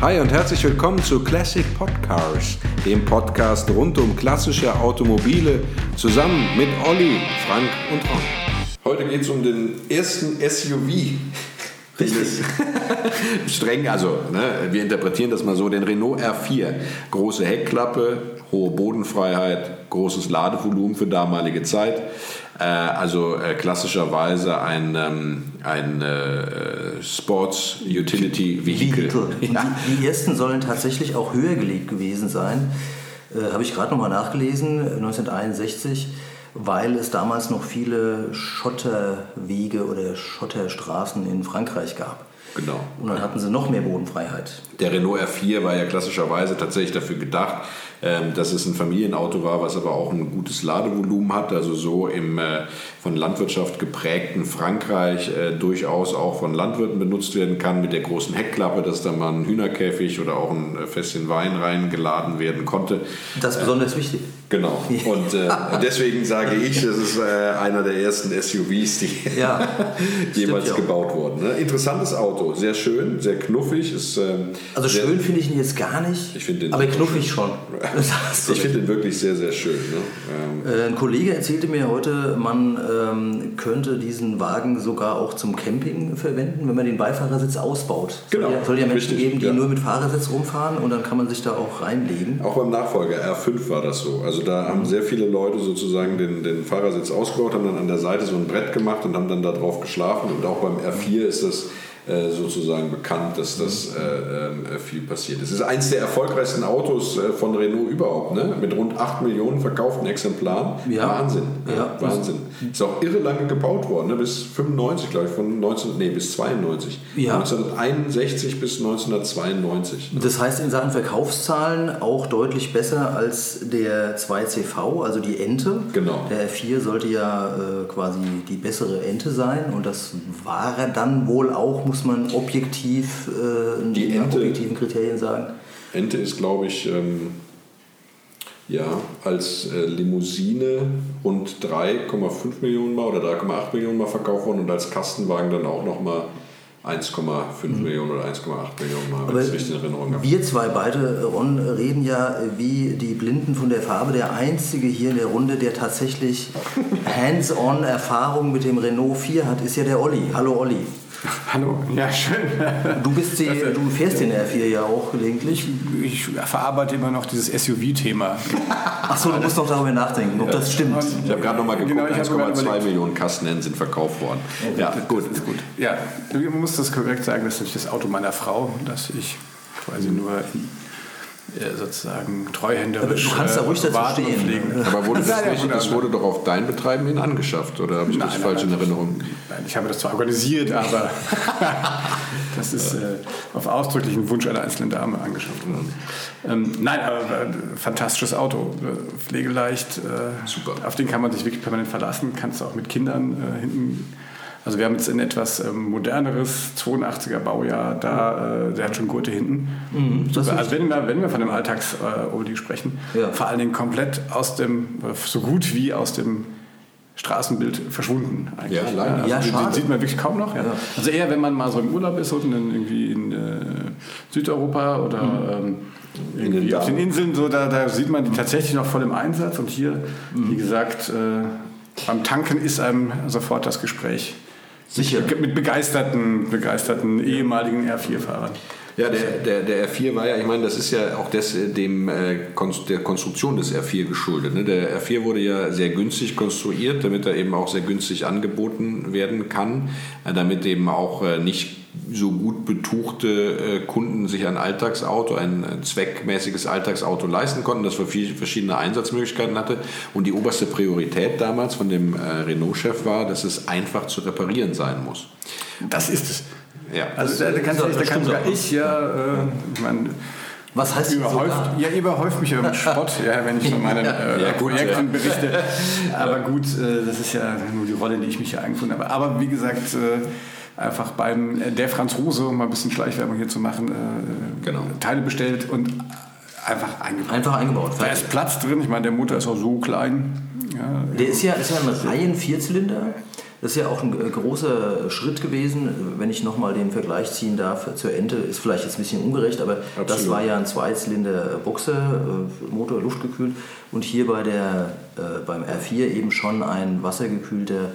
Hi und herzlich willkommen zu Classic Podcars, dem Podcast rund um klassische Automobile, zusammen mit Olli, Frank und Ron. Heute geht es um den ersten SUV. Richtig. Streng, also ne, wir interpretieren das mal so, den Renault R4. Große Heckklappe, hohe Bodenfreiheit, großes Ladevolumen für damalige Zeit. Äh, also äh, klassischerweise ein, ähm, ein äh, Sports Utility Vehicle. Ja. Die, die, ersten sollen tatsächlich auch höher gelegt gewesen sein. Habe ich gerade nochmal nachgelesen, 1961 weil es damals noch viele Schotterwege oder Schotterstraßen in Frankreich gab. Genau. Und dann hatten sie noch mehr Bodenfreiheit. Der Renault R4 war ja klassischerweise tatsächlich dafür gedacht, dass es ein Familienauto war, was aber auch ein gutes Ladevolumen hat, also so im äh, von Landwirtschaft geprägten Frankreich äh, durchaus auch von Landwirten benutzt werden kann mit der großen Heckklappe, dass da mal ein Hühnerkäfig oder auch ein äh, Fässchen Wein reingeladen werden konnte. Das ist besonders wichtig. Genau. Und äh, deswegen sage ich, das ist äh, einer der ersten SUVs, die ja, jemals gebaut wurden. Ne? Interessantes Auto, sehr schön, sehr knuffig. Ist, ähm, also schön finde ich ihn jetzt gar nicht, ich den aber knuffig schon. ich finde ihn wirklich sehr, sehr schön. Ne? Ähm, äh, ein Kollege erzählte mir heute, man ähm, könnte diesen Wagen sogar auch zum Camping verwenden, wenn man den Beifahrersitz ausbaut. Genau. Soll ja, soll ja Menschen Richtig, geben, die ja. nur mit Fahrersitz rumfahren und dann kann man sich da auch reinlegen. Auch beim Nachfolger R5 war das so. Also da haben sehr viele Leute sozusagen den, den Fahrersitz ausgebaut, haben dann an der Seite so ein Brett gemacht und haben dann da drauf geschlafen. Und auch beim R4 ist das äh, sozusagen bekannt, dass das äh, äh, viel passiert ist. Es ist eines der erfolgreichsten Autos von Renault überhaupt, ne? mit rund 8 Millionen verkauften Exemplaren. Ja. Wahnsinn. Ja. Wahnsinn. Ist auch irre lange gebaut worden, ne? bis 95, glaube ich, von 19, nee, bis 92. Ja. 1961 bis 1992. Ne? Das heißt in Sachen Verkaufszahlen auch deutlich besser als der 2CV, also die Ente. Genau. Der R4 sollte ja äh, quasi die bessere Ente sein und das war er dann wohl auch, muss man objektiv äh, Die nach Ente- objektiven Kriterien sagen. Ente ist, glaube ich, ähm, ja, als äh, Limousine rund 3,5 Millionen Mal oder 3,8 Millionen Mal verkauft worden und als Kastenwagen dann auch nochmal 1,5 Millionen oder 1,8 Millionen Mal, wenn ich es richtig in Erinnerung habe. Wir zwei beide, Ron, reden ja wie die Blinden von der Farbe. Der einzige hier in der Runde, der tatsächlich hands-on Erfahrung mit dem Renault 4 hat, ist ja der Olli. Hallo Olli. Hallo, ja schön. Du, bist die, du fährst den R4 ja auch gelegentlich. Ich verarbeite immer noch dieses SUV-Thema. Achso, du musst doch darüber nachdenken, ob das stimmt. Ich habe gerade nochmal geguckt, Genau, ich habe gerade 1,2 überlegt. Millionen Kasten sind verkauft worden. Ja, gut. Ist gut. Ja, man muss das korrekt sagen, das ist natürlich das Auto meiner Frau, das ich quasi nur sozusagen treuhänderisch Aber du kannst da ruhig äh, dazu warten und stehen. pflegen. Aber wurde das, nicht, das wurde doch auf dein Betreiben hin angeschafft, oder habe ich das Nein, falsch nein, in Erinnerung? Nein, ich habe das zwar organisiert, aber das ist äh, auf ausdrücklichen Wunsch einer einzelnen Dame angeschafft worden. Ähm, nein, aber äh, fantastisches Auto, äh, pflegeleicht. Äh, Super. Auf den kann man sich wirklich permanent verlassen, kannst du auch mit Kindern äh, hinten. Also wir haben jetzt ein etwas ähm, moderneres 82er Baujahr, da, äh, der hat schon Gurte hinten. das Super. Also wenn wir, wenn wir von dem Alltags-Oldie sprechen, Ja. vor allen Dingen komplett aus dem, äh, so gut wie aus dem Straßenbild verschwunden. Eigentlich. Ja, leider. Also Ja, den, den schade. sieht man wirklich kaum noch. Ja. Ja. Also eher, wenn man mal so im Urlaub ist, unten in, irgendwie in äh, Südeuropa oder ähm, den irgendwie auf Darm. den Inseln, so, da, da sieht man die tatsächlich noch voll im Einsatz. Und hier, Mhm. wie gesagt, äh, beim Tanken ist einem sofort das Gespräch Sicher. mit begeisterten, begeisterten ehemaligen R4-Fahrern. Ja, der, der, der R4 war ja, ich meine, das ist ja auch des, dem, äh, der Konstruktion des R4 geschuldet. Ne? Der R4 wurde ja sehr günstig konstruiert, damit er eben auch sehr günstig angeboten werden kann, äh, damit eben auch äh, nicht so gut betuchte äh, Kunden sich ein Alltagsauto, ein zweckmäßiges Alltagsauto leisten konnten, das verschiedene Einsatzmöglichkeiten hatte. Und die oberste Priorität damals von dem äh, Renault-Chef war, dass es einfach zu reparieren sein muss. Das ist es. Ja. Also da, da, kann, da kann sogar ich ja, äh, ich meine, Was heißt überhäuft, ja, ihr überhäuft mich ja mit Spott, ja, wenn ich von meinen äh, Ja, gut, Projekten ja. berichte. Aber gut, äh, das ist ja nur die Rolle, in die ich mich hier eingefunden habe. Aber wie gesagt, äh, einfach beim äh, der Franzose, um mal ein bisschen Schleichwerbung hier zu machen, äh, Genau. Teile bestellt und einfach eingebaut. Einfach eingebaut. Da ist Platz drin, ich meine, der Motor ist auch so klein. Ja, Der ist ja, ist ja ein Reihen-Vierzylinder. Das ist ja auch ein äh, großer Schritt gewesen, wenn ich nochmal den Vergleich ziehen darf zur Ente, ist vielleicht jetzt ein bisschen ungerecht, aber Absolut. das war ja ein Zweizylinder Boxermotor, luftgekühlt und hier bei der, äh, beim R4 eben schon ein wassergekühlter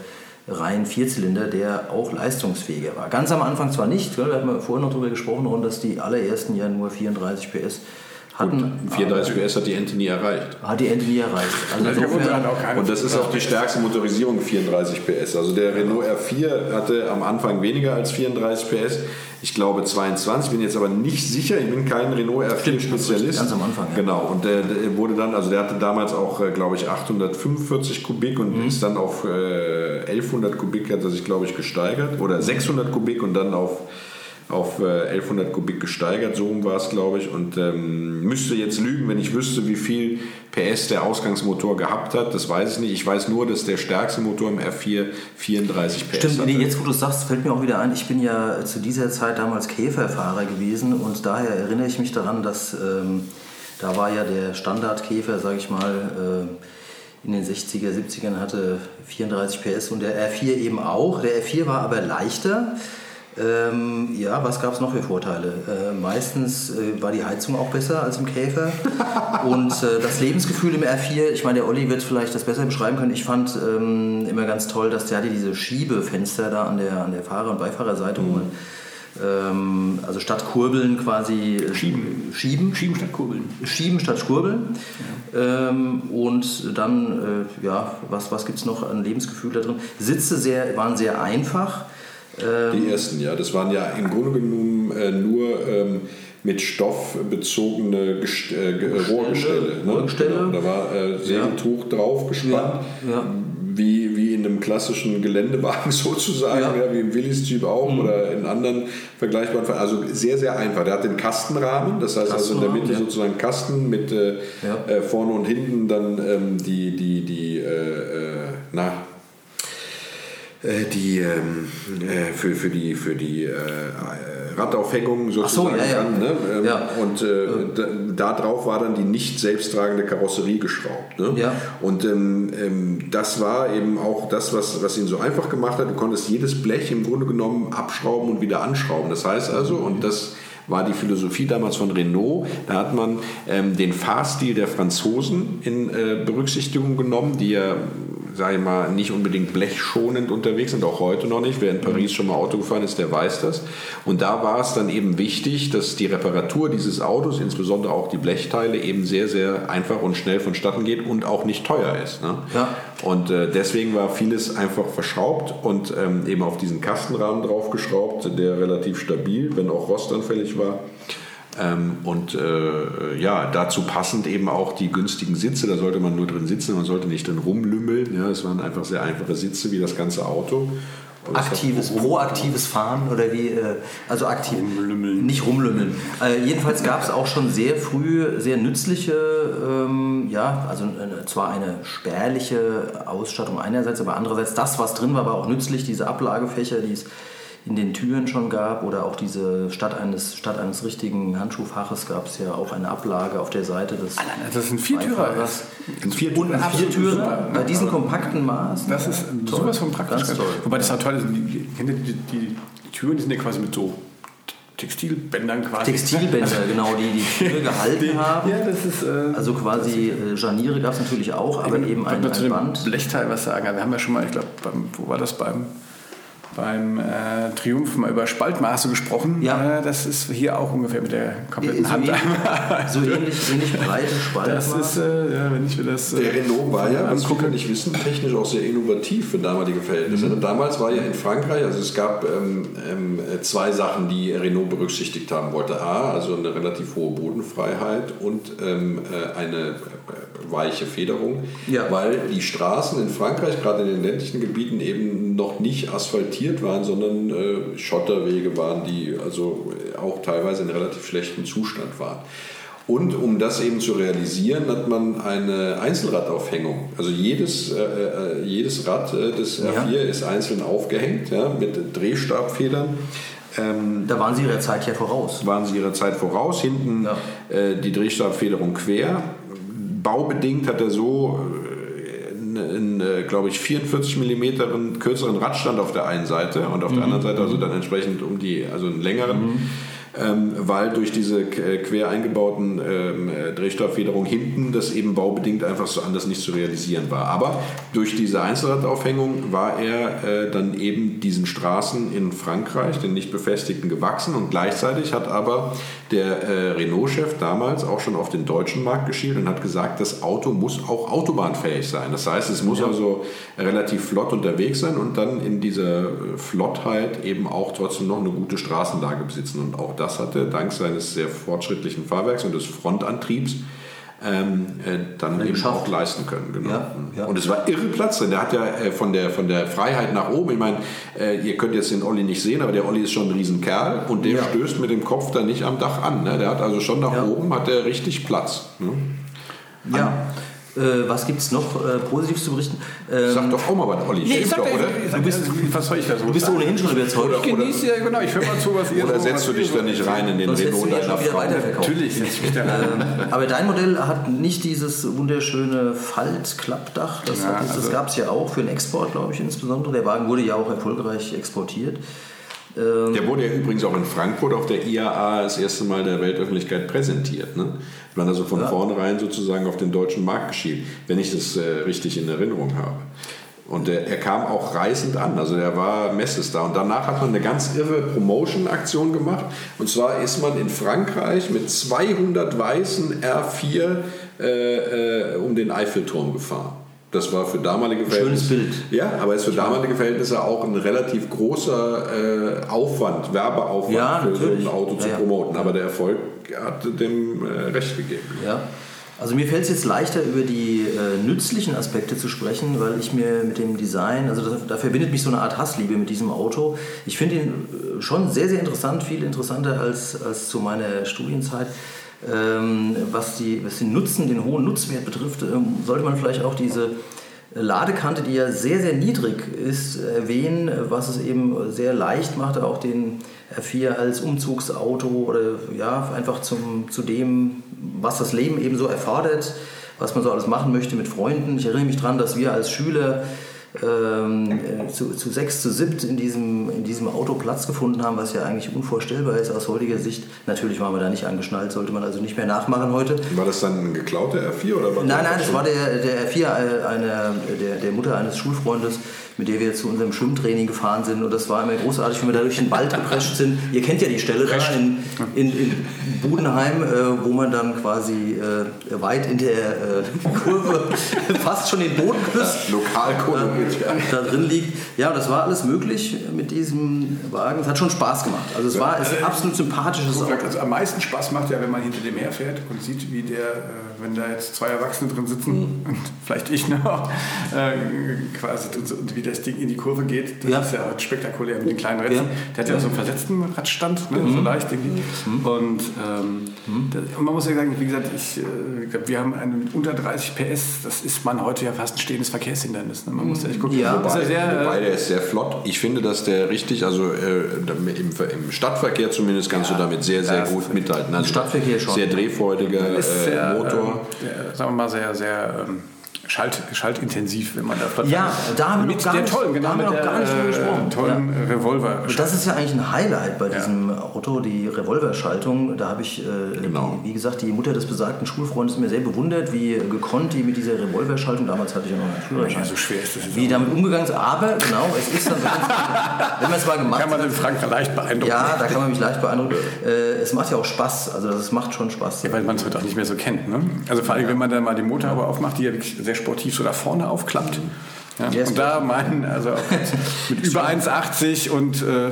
rein Vierzylinder, der auch leistungsfähiger war. Ganz am Anfang zwar nicht, wir hatten vorhin noch darüber gesprochen, dass die allerersten ja nur 34 PS hatten. Gut, 34 PS hat die Ente nie erreicht. Hat die Ente nie erreicht. Also und das ist auch die stärkste Motorisierung, 34 PS. Also der Renault R4 hatte am Anfang weniger als 34 PS. Ich glaube 22, bin jetzt aber nicht sicher. Ich bin kein Renault R4-Spezialist. Ganz am Anfang. Ja. Genau. Und der, der, wurde dann, also der hatte damals auch, äh, glaube ich, 845 Kubik und mhm. ist dann auf äh, 1100 Kubik, hat er sich, glaube ich, gesteigert. Oder 600 Kubik und dann auf auf 1100 äh, Kubik gesteigert, so war es, glaube ich. Und ähm, müsste jetzt lügen, wenn ich wüsste, wie viel PS der Ausgangsmotor gehabt hat. Das weiß ich nicht. Ich weiß nur, dass der stärkste Motor im R4 34 PS Stimmt, nee, jetzt wo du es sagst, fällt mir auch wieder ein, ich bin ja zu dieser Zeit damals Käferfahrer gewesen und daher erinnere ich mich daran, dass ähm, da war ja der Standardkäfer, sage ich mal, äh, in den 60er, 70ern hatte 34 PS und der R4 eben auch. Der R4 war aber leichter. Ähm, ja, was gab es noch für Vorteile? Äh, meistens äh, war die Heizung auch besser als im Käfer. Und äh, das Lebensgefühl im R4, ich meine, der Olli wird vielleicht das besser beschreiben können. Ich fand ähm, immer ganz toll, dass der hatte diese Schiebefenster da an der, an der Fahrer- und Beifahrerseite, mhm. wo man ähm, also statt Kurbeln quasi äh, schieben. Schieben. Schieben statt Kurbeln. Schieben statt Kurbeln. Ja. Ähm, und dann, äh, ja, was, was gibt es noch an Lebensgefühl da drin? Sitze sehr, waren sehr einfach. Ähm, die ersten, ja. Das waren ja im Grunde genommen äh, nur ähm, mit Stoff bezogene Gest äh, Rohrgestelle. Ne? Genau. Da war äh, Segeltuch ja. drauf gespannt. Ja. Ja. Wie, wie in einem klassischen Geländewagen sozusagen, ja. wie im Willis-Typ auch mhm. oder in anderen vergleichbaren Fällen. Also sehr, sehr einfach. Der hat den Kastenrahmen, das heißt also in der Mitte sozusagen Kasten mit äh, äh, vorne und hinten dann ähm, die, die, die äh, na, die ähm, äh, für, für die, für die äh, Radaufhängung sozusagen so, ja, ja. Ne? Ähm, ja. Und äh, da, drauf war dann die nicht selbsttragende Karosserie geschraubt. Ne? Und ähm, ähm, das war eben auch das, was, was ihn so einfach gemacht hat. Du konntest jedes Blech im Grunde genommen abschrauben und wieder anschrauben. Das heißt also, und das war die Philosophie damals von Renault. Da hat man ähm, den Fahrstil der Franzosen in äh, Berücksichtigung genommen, die ja sage ich mal, nicht unbedingt blechschonend unterwegs sind, auch heute noch nicht. Wer in Paris schon mal Auto gefahren ist, der weiß das. Und da war es dann eben wichtig, dass die Reparatur dieses Autos, insbesondere auch die Blechteile, eben sehr, sehr einfach und schnell vonstatten geht und auch nicht teuer ist. Ne? Ja. Und äh, deswegen war vieles einfach verschraubt und ähm, eben auf diesen Kastenrahmen draufgeschraubt, der relativ stabil, wenn auch rostanfällig war. Ähm, und äh, ja, dazu passend eben auch die günstigen Sitze. Da sollte man nur drin sitzen, man sollte nicht drin rumlümmeln. Ja, es waren einfach sehr einfache Sitze wie das ganze Auto. Aktives, proaktives Fahren oder wie, äh, also aktiv, rumlümmeln. nicht rumlümmeln. Äh, jedenfalls gab es auch schon sehr früh sehr nützliche, ähm, ja, also äh, zwar eine spärliche Ausstattung einerseits, aber andererseits das, was drin war, war auch nützlich, diese Ablagefächer, die es in den Türen schon gab oder auch diese statt eines, statt eines richtigen Handschuhfaches gab es ja auch eine Ablage auf der Seite des Allein, das ist ein Viertürer. Ein Viertürer. Ein Viertürer bei diesen kompakten Maßen. Das ist toll. sowas von praktisch. Ganz toll. Wobei das auch toll ist, die, die, die, die Türen die sind ja quasi mit so Textilbändern quasi. Textilbänder, also, genau, die die Tür gehalten die, haben. Ja, das ist. Äh, also quasi äh, Scharniere gab es natürlich auch, aber eben, eben ein, ein Band. Blechteil was sagen. Wir haben ja schon mal, ich glaube, wo war das beim beim äh, Triumph mal über Spaltmaße gesprochen. Ja. Äh, das ist hier auch ungefähr mit der kompletten so Hand. Ähnlich, so ähnlich, ähnlich breite Spaltmaße. Das ist, äh, ja, wenn ich mir das. der äh, Renault war ja, was viele nicht wissen, technisch auch sehr innovativ für damalige Verhältnisse. Mhm. Damals war ja in Frankreich, also es gab ähm, ähm, zwei Sachen, die Renault berücksichtigt haben wollte. A, also eine relativ hohe Bodenfreiheit und ähm, äh, eine weiche Federung, ja. weil die Straßen in Frankreich, gerade in den ländlichen Gebieten, eben noch nicht asphaltiert waren, sondern äh, Schotterwege waren, die also auch teilweise in relativ schlechtem Zustand waren. Und um das eben zu realisieren, hat man eine Einzelradaufhängung. Also jedes, äh, äh jedes Rad äh, des R4 ja. ist einzeln aufgehängt ja, mit Drehstabfedern. Ähm, da waren Sie Ihrer Zeit ja voraus. Waren Sie Ihrer Zeit voraus. Hinten ja. äh, die Drehstabfederung quer baubedingt hat er so einen, äh, glaube ich, 44 mm kürzeren Radstand auf der einen Seite und auf der anderen Seite also dann entsprechend um die, also einen längeren ähm, weil durch diese äh, quer eingebauten ähm, äh, Drehstofffederung hinten das eben baubedingt einfach so anders nicht zu realisieren war. Aber durch diese Einzelradaufhängung war er äh, dann eben diesen Straßen in Frankreich, den nicht befestigten, gewachsen und gleichzeitig hat aber der äh, Renault-Chef damals auch schon auf den deutschen Markt geschielt und hat gesagt, das Auto muss auch autobahnfähig sein. Das heißt, es muss ja. also relativ flott unterwegs sein und dann in dieser äh, Flottheit eben auch trotzdem noch eine gute Straßenlage besitzen. Und auch das hatte dank seines sehr fortschrittlichen Fahrwerks und des Frontantriebs ähm, äh, dann eben auch leisten können. Genau. Ja, ja. Und es war irre Platz drin. Der hat ja äh, von, der, von der Freiheit nach oben, ich meine, äh, ihr könnt jetzt den Olli nicht sehen, aber der Olli ist schon ein Riesenkerl und der ja. stößt mit dem Kopf dann nicht am Dach an. Ne? Der hat also schon nach oben, hat der richtig Platz. Ne? Ja. Äh, was gibt es noch äh, positiv zu berichten? Ähm, Sag doch auch mal was, Olli. Nee, ich sag, doch, oder? Du bist, was soll ich da so Du bist sagen? ohnehin schon überzeugt. Ich genieße ja, genau, ich höre mal zu, was ihr Oder setzt du dich da nicht rein in den Renault deiner Frau? Natürlich. ähm, aber dein Modell hat nicht dieses wunderschöne Faltklappdach. Das, ja, das also gab es ja auch für den Export, glaube ich, insbesondere. Der Wagen wurde ja auch erfolgreich exportiert. Ähm, der wurde ja übrigens auch in Frankfurt auf der IAA das erste Mal der Weltöffentlichkeit präsentiert. Ne? Man also von ja. vornherein sozusagen auf den deutschen Markt geschielt, wenn ich das äh, richtig in Erinnerung habe. Und der, er kam auch reißend an, also er war Messestar. Und danach hat man eine ganz irre Promotion-Aktion gemacht. Und zwar ist man in Frankreich mit 200 weißen R4 äh, äh, um den Eiffelturm gefahren. Das war für damalige Verhältnisse. Schönes Bild. Ja, aber ist für damalige Verhältnisse auch ein relativ großer äh, Aufwand, Werbeaufwand ja, für so ein Auto zu ja, promoten. Aber der Erfolg hat dem äh, recht gegeben. Ja. Also mir fällt es jetzt leichter, über die äh, nützlichen Aspekte zu sprechen, weil ich mir mit dem Design, also da verbindet mich so eine Art Hassliebe mit diesem Auto. Ich finde ihn äh, schon sehr, sehr interessant, viel interessanter als, als zu meiner Studienzeit. Ähm, was, die, was den Nutzen, den hohen Nutzwert betrifft, ähm, sollte man vielleicht auch diese Ladekante, die ja sehr, sehr niedrig ist, erwähnen, was es eben sehr leicht macht, auch den R4 als Umzugsauto oder ja, einfach zum, zu dem, was das Leben eben so erfordert, was man so alles machen möchte mit Freunden. Ich erinnere mich daran, dass wir als Schüler ähm, äh, zu, zu sechs, zu siebt in diesem, in diesem Auto Platz gefunden haben, was ja eigentlich unvorstellbar ist aus heutiger Sicht. Natürlich waren wir da nicht angeschnallt, sollte man also nicht mehr nachmachen heute. War das dann ein geklauter R4 oder was? Nein, nein, das war der, der R4 äh, einer, der, der Mutter eines Schulfreundes, mit der wir zu unserem Schwimmtraining gefahren sind. Und das war immer großartig, wenn wir da durch den Wald geprescht sind. Ihr kennt ja die Stelle da in, in, in Budenheim, äh, wo man dann quasi äh, weit in der äh, Kurve fast schon den Boden küsst. Lokalkoloriert, ja. Da drin liegt. Ja, das war alles möglich mit diesem Wagen. Es hat schon Spaß gemacht. Also es war es ein absolut sympathisches Auto. Also am meisten Spaß macht ja, wenn man hinter dem her fährt und sieht, wie der, äh, wenn da jetzt zwei Erwachsene drin sitzen mhm. und vielleicht ich noch, äh, quasi und wie das Ding in die Kurve geht. Das ja. ist ja spektakulär mit den kleinen Rädern. Ja. Der hat ja, so einen versetzten Radstand, ne? mhm. so leicht irgendwie. Mhm. Und, ähm, mhm. das, und man muss ja sagen, wie gesagt, ich, äh, ich glaube, wir haben einen unter 30 PS. Das ist man heute ja fast ein stehendes Verkehrshindernis. Ne? Man muss ja echt gucken. Ja. Wobei, sehr, wobei, der ist sehr flott. Ich finde, dass der richtig, also äh, im, im, Stadtverkehr zumindest kannst ja. du damit sehr, sehr gut mithalten. Also Stadtverkehr schon. Sehr drehfreudiger äh, sehr, Sagen wir mal, sehr, sehr. Ähm, Schalt, schaltintensiv, wenn man da platt Ja, da haben wir noch gar nicht, tollen, genau, mit der, gar nicht drüber gesprochen. tollen ja. Revolver. Das ist ja eigentlich ein Highlight bei ja. diesem Auto, die Revolverschaltung. Da habe ich, äh, genau. wie, wie, gesagt, die Mutter des besagten Schulfreundes mir sehr bewundert, wie gekonnt die mit dieser Revolverschaltung, damals hatte ich ja noch einen Führerschein, ja, so schwer ist das wie damit umgegangen ist. Aber genau, es ist dann, wenn man es mal gemacht hat. Kann man den Frank leicht beeindrucken. Ja, da kann man mich leicht beeindrucken. Äh, es macht ja auch Spaß, also es macht schon Spaß. Ja, weil man es heute auch nicht mehr so kennt. Ne? Also vor allem, wenn man dann mal die Motorhaube aufmacht, die ja wirklich sehr sportiv so da vorne aufklappt. Ja, und da meinen, also mit über 1,80 und äh,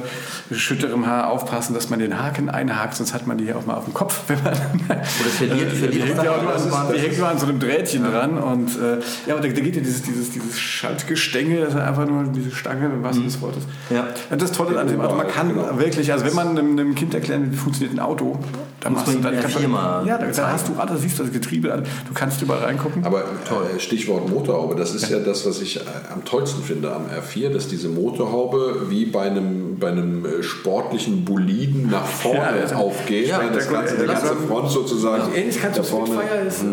schütterem Haar aufpassen, dass man den Haken einhakt, sonst hat man die hier auch mal auf dem Kopf. Wenn man, Oder verliert, verliert die, hängt ja an, die hängt nur an so einem Drähtchen ja. dran. Und äh, ja, aber da, da, geht ja dieses, dieses, dieses Schaltgestänge, das ist einfach nur diese Stange, im wahrsten mhm. des Wortes. Ja. Das Tolle an dem Auto, man kann genau. wirklich, also wenn man einem, einem Kind erklären, wie funktioniert ein Auto, Da Muss machst du man dann kannst du- Firma Ja, da, hast du alles, siehst du das Getriebe, an, du kannst überall reingucken. Aber äh, Stichwort Motorhaube, das ist ja. das, was ich äh, am tollsten finde am R4, dass diese Motorhaube wie bei einem, bei einem äh, sportlichen Boliden nach vorne Ja, aufgeht, ja, weil das der- ganze, die ganze Front sozusagen Die Ähnlichkeit da zu vorne. Ist. äh,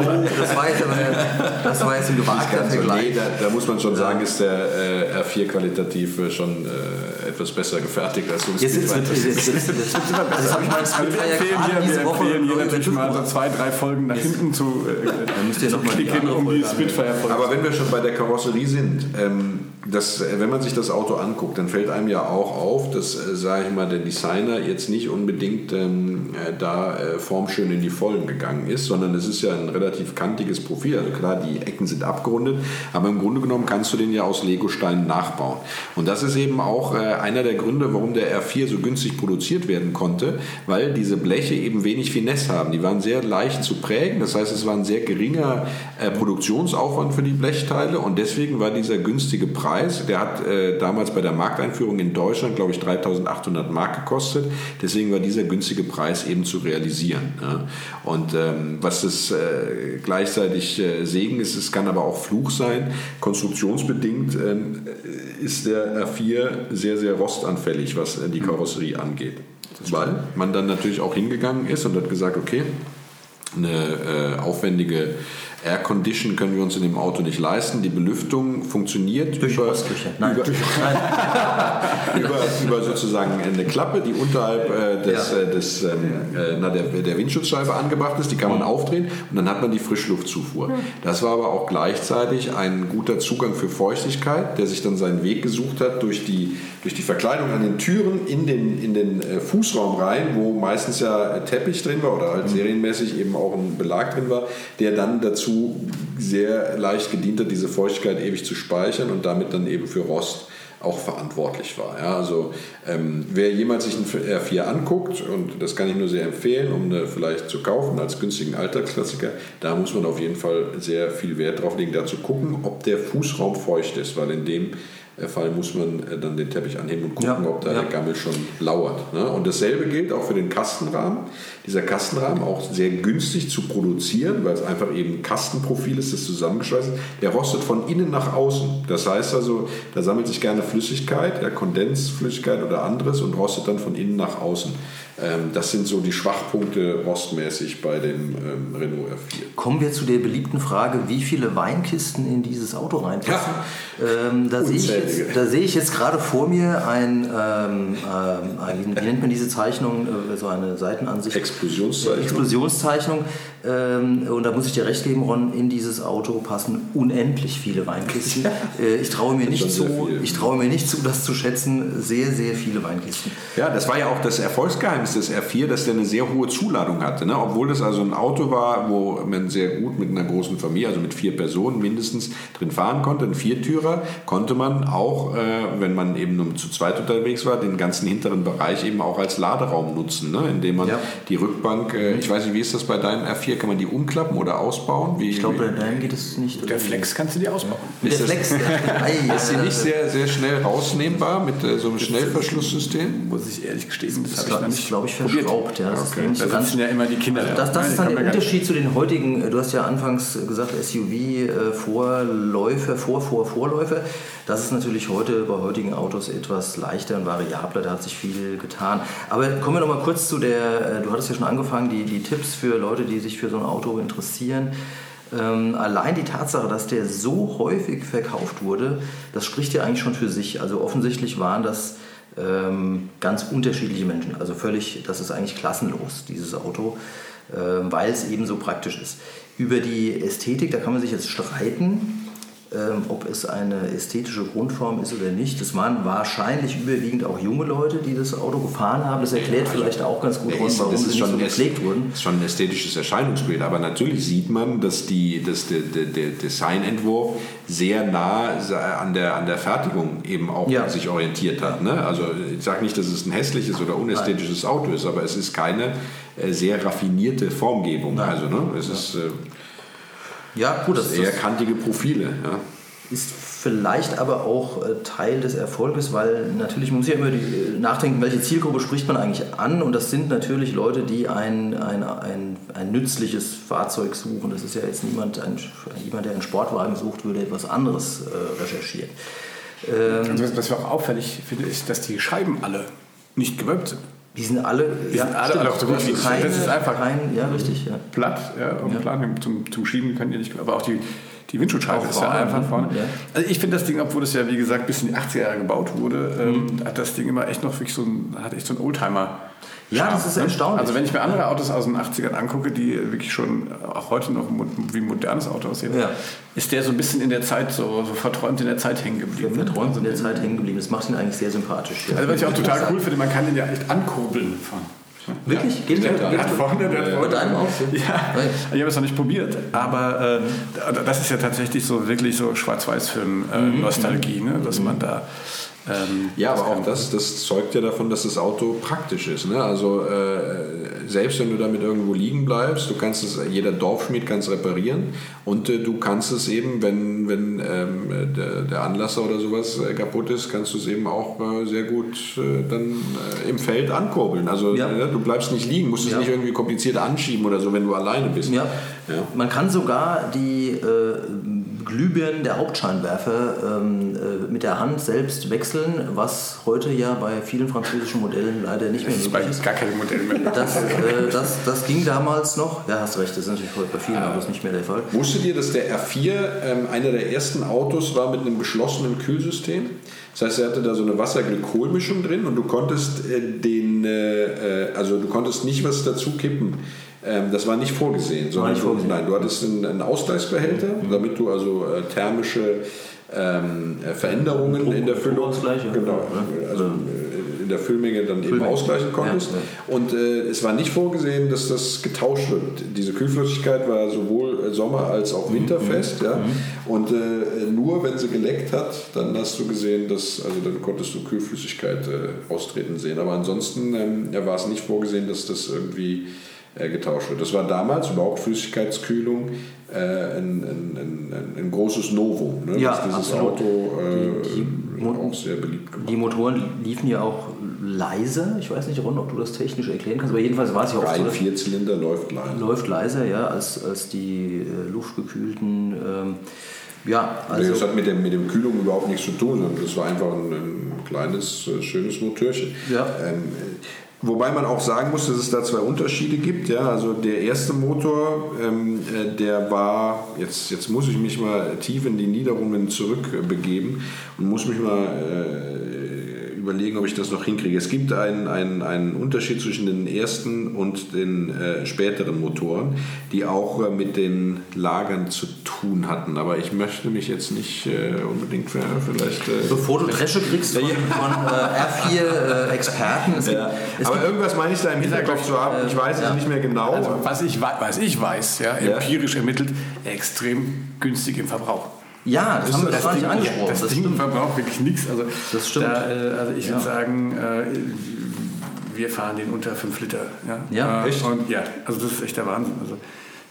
Oh, das war jetzt aber das war jetzt ein gewagter Also, nee, Vergleich. da, da muss man schon sagen, ist der äh, R4 qualitativ schon äh, etwas besser gefertigt als so ein Jetzt, jetzt, Speedfighter. jetzt, jetzt, jetzt, jetzt, jetzt, also das habe ich Also wir Spitfire empfehlen hier, wir diese Woche empfehlen hier natürlich mal so zwei, drei Folgen nach hinten zu, äh, müsst ihr zu mal klicken, um die. Spitfire-Folge Aber wenn wir schon bei der Karosserie sind, ähm, das, äh, wenn man sich das Auto anguckt, dann fällt einem ja auch auf, dass, äh, sage ich mal, der Designer jetzt nicht unbedingt ähm, äh, da äh, formschön in die Vollen gegangen ist, sondern es ist ja ein relativ kantiges Profil. Also klar, die Ecken sind abgerundet, aber im Grunde genommen kannst du den ja aus Legosteinen nachbauen. Und das ist eben auch äh, einer der Gründe, warum der R4 so günstig produziert werden konnte, weil diese Bleche eben wenig Finesse haben. Die waren sehr leicht zu prägen, das heißt, es war ein sehr geringer äh, Produktionsaufwand für die Blechteile und deswegen war dieser günstige Preis, der hat äh, damals bei der Markteinführung in Deutschland, glaube ich, 3800 Mark gekostet, deswegen war dieser günstige Preis eben zu realisieren. Ja. Und ähm, was das äh, gleichzeitig äh, Segen ist, es kann aber auch Fluch sein, konstruktionsbedingt ähm, ist der R4 sehr, sehr rostanfällig, was äh, die Karosserie angeht. Weil man dann natürlich auch hingegangen ist und hat gesagt, okay, eine äh, aufwendige Air Condition können wir uns in dem Auto nicht leisten. Die Belüftung funktioniert Durch über. Nein, über, über, über sozusagen eine Klappe, die unterhalb äh, des, Ja. äh, des, ähm, äh, na, der, der Windschutzscheibe angebracht ist. Die kann man aufdrehen und dann hat man die Frischluftzufuhr. Das war aber auch gleichzeitig ein guter Zugang für Feuchtigkeit, der sich dann seinen Weg gesucht hat durch die, durch die Verkleidung an den Türen in den, in den äh, Fußraum rein, wo meistens ja Teppich drin war oder halt serienmäßig eben auch ein Belag drin war, der dann dazu sehr leicht gedient hat, diese Feuchtigkeit ewig zu speichern und damit dann eben für Rost auch verantwortlich war. Ja, also ähm, wer jemals sich einen R4 anguckt, und das kann ich nur sehr empfehlen, um eine vielleicht zu kaufen als günstigen Alltagsklassiker, da muss man auf jeden Fall sehr viel Wert drauf legen, da zu gucken, ob der Fußraum feucht ist, weil in dem Fall muss man äh, dann den Teppich anheben und gucken, Ja, ob da ja. der Gammel schon lauert. Ne? Und dasselbe gilt auch für den Kastenrahmen. Dieser Kastenrahmen auch sehr günstig zu produzieren, weil es einfach eben ein Kastenprofil ist, das zusammengeschweißt ist. Der rostet von innen nach außen. Das heißt also, da sammelt sich gerne Flüssigkeit, ja, Kondensflüssigkeit oder anderes und rostet dann von innen nach außen. Ähm, das sind so die Schwachpunkte rostmäßig bei dem ähm, Renault R4. Kommen wir zu der beliebten Frage, wie viele Weinkisten in dieses Auto reinpassen. Ähm, da, sehe ich. Jetzt, da sehe ich jetzt gerade vor mir ein, ähm, ähm, wie nennt man diese Zeichnung, äh, so eine Seitenansicht. Explosionszeichnung. Explosionszeichnung. Ähm, und da muss ich dir recht geben, Ron, in dieses Auto passen unendlich viele Weinkisten. Äh, ich, traue mir nicht zu, viel. ich traue mir nicht zu, das zu schätzen. Sehr, sehr viele Weinkisten. Ja, das war ja auch das Erfolgsgeheimnis des R4, dass der eine sehr hohe Zuladung hatte. Ne? Obwohl das also ein Auto war, wo man sehr gut mit einer großen Familie, also mit vier Personen mindestens, drin fahren konnte, ein Viertürer, konnte man auch, äh, wenn man eben nur zu zweit unterwegs war, den ganzen hinteren Bereich eben auch als Laderaum nutzen, ne? indem man Ja. die Rückbank, äh, ich weiß nicht, wie ist das bei deinem R4, kann man die umklappen oder ausbauen? Wie, Ich glaube, bei deinem geht es nicht. Der Flex kannst du dir ausbauen. Mit Ist Flex. der- Ei, ist sie nicht sehr, sehr schnell rausnehmbar mit äh, so einem Schnellverschlusssystem? Muss ich ehrlich gestehen, das Das habe ich noch ist, nicht glaube ich, verschraubt. Ja. Das ist Okay. nicht Da so ganz sitzen ja immer die Kinder. Also das, da. das Die ist dann kann der Unterschied zu den heutigen, äh, du hast ja anfangs gesagt, SUV-Vorläufer, Vor, Vor, Vorläufer. Das ist natürlich heute bei heutigen Autos etwas leichter und variabler, da hat sich viel getan. Aber kommen wir noch mal kurz zu der, äh, du hattest ja schon angefangen, die, die Tipps für Leute, die sich für so ein Auto interessieren. Ähm, allein die Tatsache, dass der so häufig verkauft wurde, das spricht ja eigentlich schon für sich. Also offensichtlich waren das ähm, ganz unterschiedliche Menschen. Also völlig, das ist eigentlich klassenlos, dieses Auto, ähm, weil es eben so praktisch ist. Über die Ästhetik, da kann man sich jetzt streiten, ähm, ob es eine ästhetische Grundform ist oder nicht. Das waren wahrscheinlich überwiegend auch junge Leute, die das Auto gefahren haben. Das erklärt vielleicht auch ganz gut, ist- warum das sie schon so gepflegt wurden. ist schon ein ästhetisches Erscheinungsbild, aber natürlich sieht man, dass, die, dass der, der, der Designentwurf sehr nah an der, an der Fertigung eben auch Ja. sich orientiert hat. Ne? Also ich sage nicht, dass es ein hässliches oder unästhetisches Auto ist, aber es ist keine äh, sehr raffinierte Formgebung. Also ne? es ist äh, Ja, gut, das, eher das kantige Profile. Ja. ist vielleicht aber auch äh, Teil des Erfolges, weil natürlich man muss ja immer äh, nachdenken, welche Zielgruppe spricht man eigentlich an und das sind natürlich Leute, die ein, ein, ein, ein nützliches Fahrzeug suchen. Das ist ja jetzt niemand, ein, jemand, der einen Sportwagen sucht, würde etwas anderes äh, recherchieren. Ähm, also was, was auch auffällig finde, ist, dass die Scheiben alle nicht gewölbt sind. Die sind alle, die ja, sind alle, alle auch so gut wie keine, Das ist einfach kein, ja, richtig, ja. platt, ja, auf ja. Plan. Zum, zum Schieben können die nicht, aber auch die, die Windschutzscheibe ist ja einfach vorne. Ja. Also ich finde das Ding, obwohl es ja wie gesagt bis in die 80er Jahre gebaut wurde, ähm, mhm. hat das Ding immer echt noch wirklich so ein, hat echt so ein Oldtimer. Ja, das ist ne? erstaunlich. Also wenn ich mir andere Autos aus den 80ern angucke, die wirklich schon auch heute noch wie ein modernes Auto aussehen, ja. ist der so ein bisschen in der Zeit, so, so verträumt in der Zeit hängen geblieben. Verträumt in der Zeit hängen geblieben. Das macht ihn eigentlich sehr sympathisch. Ja. Also was ich auch total cool finde, man kann den ja echt ankurbeln fahren. Wirklich? Geht der, der, hat vorne, der hat vorne. Mit einem auch? Ja, ich habe es noch nicht probiert, aber äh, das ist ja tatsächlich so wirklich so Schwarz-Weiß-Film-Nostalgie, äh, mhm. ne? dass man da ähm, ja, aber auch das, das zeugt ja davon, dass das Auto praktisch ist. Ne? Also äh, selbst wenn du damit irgendwo liegen bleibst, du kannst es, jeder Dorfschmied kann es reparieren und äh, du kannst es eben, wenn, wenn ähm, der, der, Anlasser oder sowas äh, kaputt ist, kannst du es eben auch äh, sehr gut äh, dann äh, im Feld ankurbeln. Also ja. Du bleibst nicht liegen, musst es ja. nicht irgendwie kompliziert anschieben oder so, wenn du alleine bist. Ja. Man kann sogar die Glühbirnen der Hauptscheinwerfer ähm, äh, mit der Hand selbst wechseln, was heute ja bei vielen französischen Modellen leider nicht mehr möglich ist. gar keine Modelle mehr. Das, äh, das, das ging damals noch. Ja, hast recht, das ist natürlich heute bei vielen Autos nicht mehr der Fall. Wusstet ihr, dass der R4 ähm, einer der ersten Autos war mit einem geschlossenen Kühlsystem? Das heißt, er hatte da so eine Wasserglykolmischung drin und du konntest äh, den, äh, äh, also du konntest nicht was dazu kippen. Ähm, das war nicht vorgesehen, sondern nicht vorgesehen. Du, nein, du hattest einen, Ausgleichsbehälter, mhm. damit du also äh, thermische ähm, äh, Veränderungen Pro, in der Füllung, genau, also äh, in der Füllmenge dann eben ausgleichen konntest. Ja. Und äh, es war nicht vorgesehen, dass das getauscht wird. Diese Kühlflüssigkeit war sowohl Sommer- als auch mhm. winterfest. Mhm. Ja? Und äh, nur wenn sie geleckt hat, dann hast du gesehen, dass, also dann konntest du Kühlflüssigkeit äh, austreten sehen. Aber ansonsten ähm, ja, war es nicht vorgesehen, dass das irgendwie äh, getauscht wird. Das war damals überhaupt Flüssigkeitskühlung äh, ein, ein, ein, ein, großes Novum. Ne? Ja, dass dieses absolut. Auto äh, die, die auch sehr beliebt gemacht Die Motoren liefen ja auch leise. Ich weiß nicht, Ron, ob du das technisch erklären kannst, aber jedenfalls war es ja auch so. Vierzylinder läuft leiser. Läuft leiser, ja, als, als die äh, luftgekühlten. Ähm, ja, also das hat mit, dem, mit dem Kühlung überhaupt nichts zu tun, sondern das war einfach ein, ein kleines, äh, schönes Motörchen. Ja. Ähm, Wobei man auch sagen muss, dass es da zwei Unterschiede gibt. Ja, also der erste Motor, ähm, äh, der war, jetzt, jetzt muss ich mich mal tief in die Niederungen zurückbegeben und muss mich mal äh, überlegen, ob ich das noch hinkriege. Es gibt einen, einen, einen Unterschied zwischen den ersten und den äh, späteren Motoren, die auch äh, mit den Lagern zu tun hatten. Aber ich möchte mich jetzt nicht äh, unbedingt für, vielleicht. Äh, Bevor du Dresche kriegst von, von R4-Experten. Ja. Aber irgendwas meine ich da im Hinterkopf zu haben. Ich weiß es nicht mehr genau. Also, was, ich, was ich weiß, ja, empirisch ermittelt, extrem günstig im Verbrauch. Ja, das, das haben wir das gar nicht angesprochen. Das, das Ding verbraucht wirklich nichts. Also, das stimmt. Da, äh, also ich ja. würde sagen, äh, wir fahren den unter 5 Liter. Ja, ja äh, echt? Und, ja, also das ist echt der Wahnsinn. Also,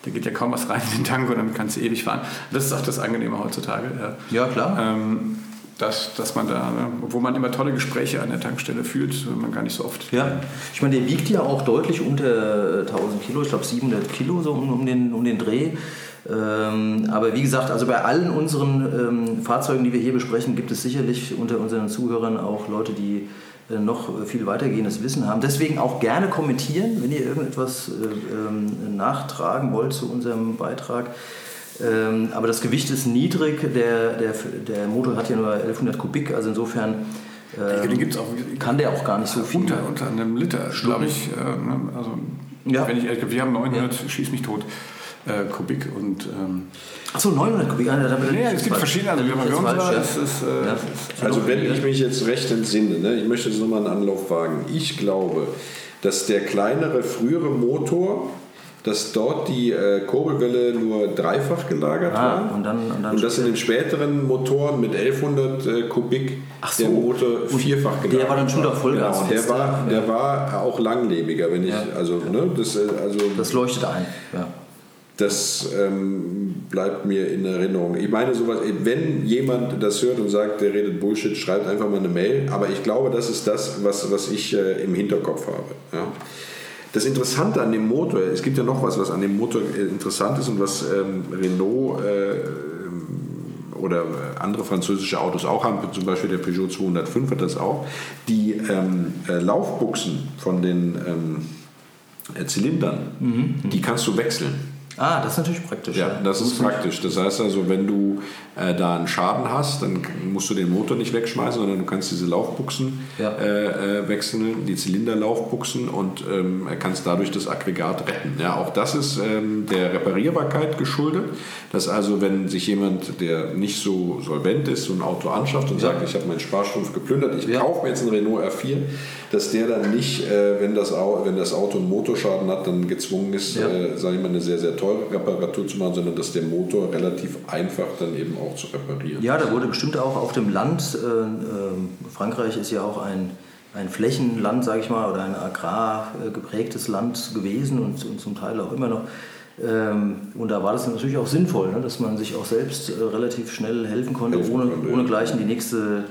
da geht ja kaum was rein in den Tank und damit kannst du ewig fahren. Das ist auch das Angenehme heutzutage. Ja, ja klar. Ähm, dass, dass man da, ne, obwohl man immer tolle Gespräche an der Tankstelle führt, man gar nicht so oft. Ja, ich meine, der wiegt ja auch deutlich unter 1000 äh, Kilo, ich glaube 700 Kilo so um, um, den, um den Dreh. Ähm, aber wie gesagt, also bei allen unseren ähm, Fahrzeugen, die wir hier besprechen, gibt es sicherlich unter unseren Zuhörern auch Leute, die äh, noch viel weitergehendes Wissen haben. Deswegen auch gerne kommentieren, wenn ihr irgendetwas äh, ähm, nachtragen wollt zu unserem Beitrag. Ähm, aber das Gewicht ist niedrig, der, der, der Motor hat ja nur 1100 Kubik, also insofern ähm, den gibt's auch, kann der auch gar nicht so viel. Unter, unter einem Liter, glaube ich. Äh, ne? also, ja. wenn ich, wir haben 900, ja. schieß mich tot. Äh, Kubik und ähm Achso, 900 Kubik. Ah, ja, es gibt verschiedene. Also, wir haben falsch, ja. ist, äh, ja. also wenn ich mich jetzt recht entsinne, ne, ich möchte jetzt nochmal einen Anlauf wagen. Ich glaube, dass der kleinere, frühere Motor dass dort die äh, Kurbelwelle nur dreifach gelagert ah, war und, dann, und, dann und dass in den späteren Motoren mit 1100 äh, Kubik so. der Motor vierfach gelagert Der war dann schon auf Vollgas. Genau, der, war, der war auch langlebiger, wenn ich, ja. also, ne, das, äh, also, das leuchtet ein, ja. das ähm, bleibt mir in Erinnerung. Ich meine, sowas, wenn jemand das hört und sagt, der redet Bullshit, schreibt einfach mal eine Mail. Aber ich glaube, das ist das, was, was ich äh, im Hinterkopf habe. Das Interessante an dem Motor, es gibt ja noch was, was an dem Motor äh, interessant ist und was ähm, Renault äh, oder andere französische Autos auch haben, zum Beispiel der Peugeot 205 hat das auch. Die ähm, äh, Laufbuchsen von den ähm, äh, Zylindern, mhm. die kannst du wechseln. Ah, das ist natürlich praktisch. Ja, ja. das ist praktisch. Das heißt also, wenn du äh, da einen Schaden hast, dann musst du den Motor nicht wegschmeißen, sondern du kannst diese Laufbuchsen ja. äh, äh wechseln, die Zylinderlaufbuchsen und ähm, kannst dadurch das Aggregat retten. Ja, auch das ist ähm, der Reparierbarkeit geschuldet. Dass also, wenn sich jemand, der nicht so solvent ist, so ein Auto anschafft und ja. sagt, ich habe meinen Sparstrumpf geplündert, ich kaufe mir jetzt einen Renault R4, dass der dann nicht, äh, wenn, das, wenn das Auto einen Motorschaden hat, dann gezwungen ist, äh, sage ich mal, eine sehr, sehr teure Reparatur zu machen, sondern dass der Motor relativ einfach dann eben auch zu reparieren. Ja, da wurde bestimmt auch auf dem Land, äh, äh, Frankreich ist ja auch ein, ein Flächenland, sage ich mal, oder ein agrargeprägtes Land gewesen und, und zum Teil auch immer noch. Ähm, und da war das natürlich auch sinnvoll, ne, dass man sich auch selbst äh, relativ schnell helfen konnte, helfen ohne, konnte, ohne gleich in die nächste äh,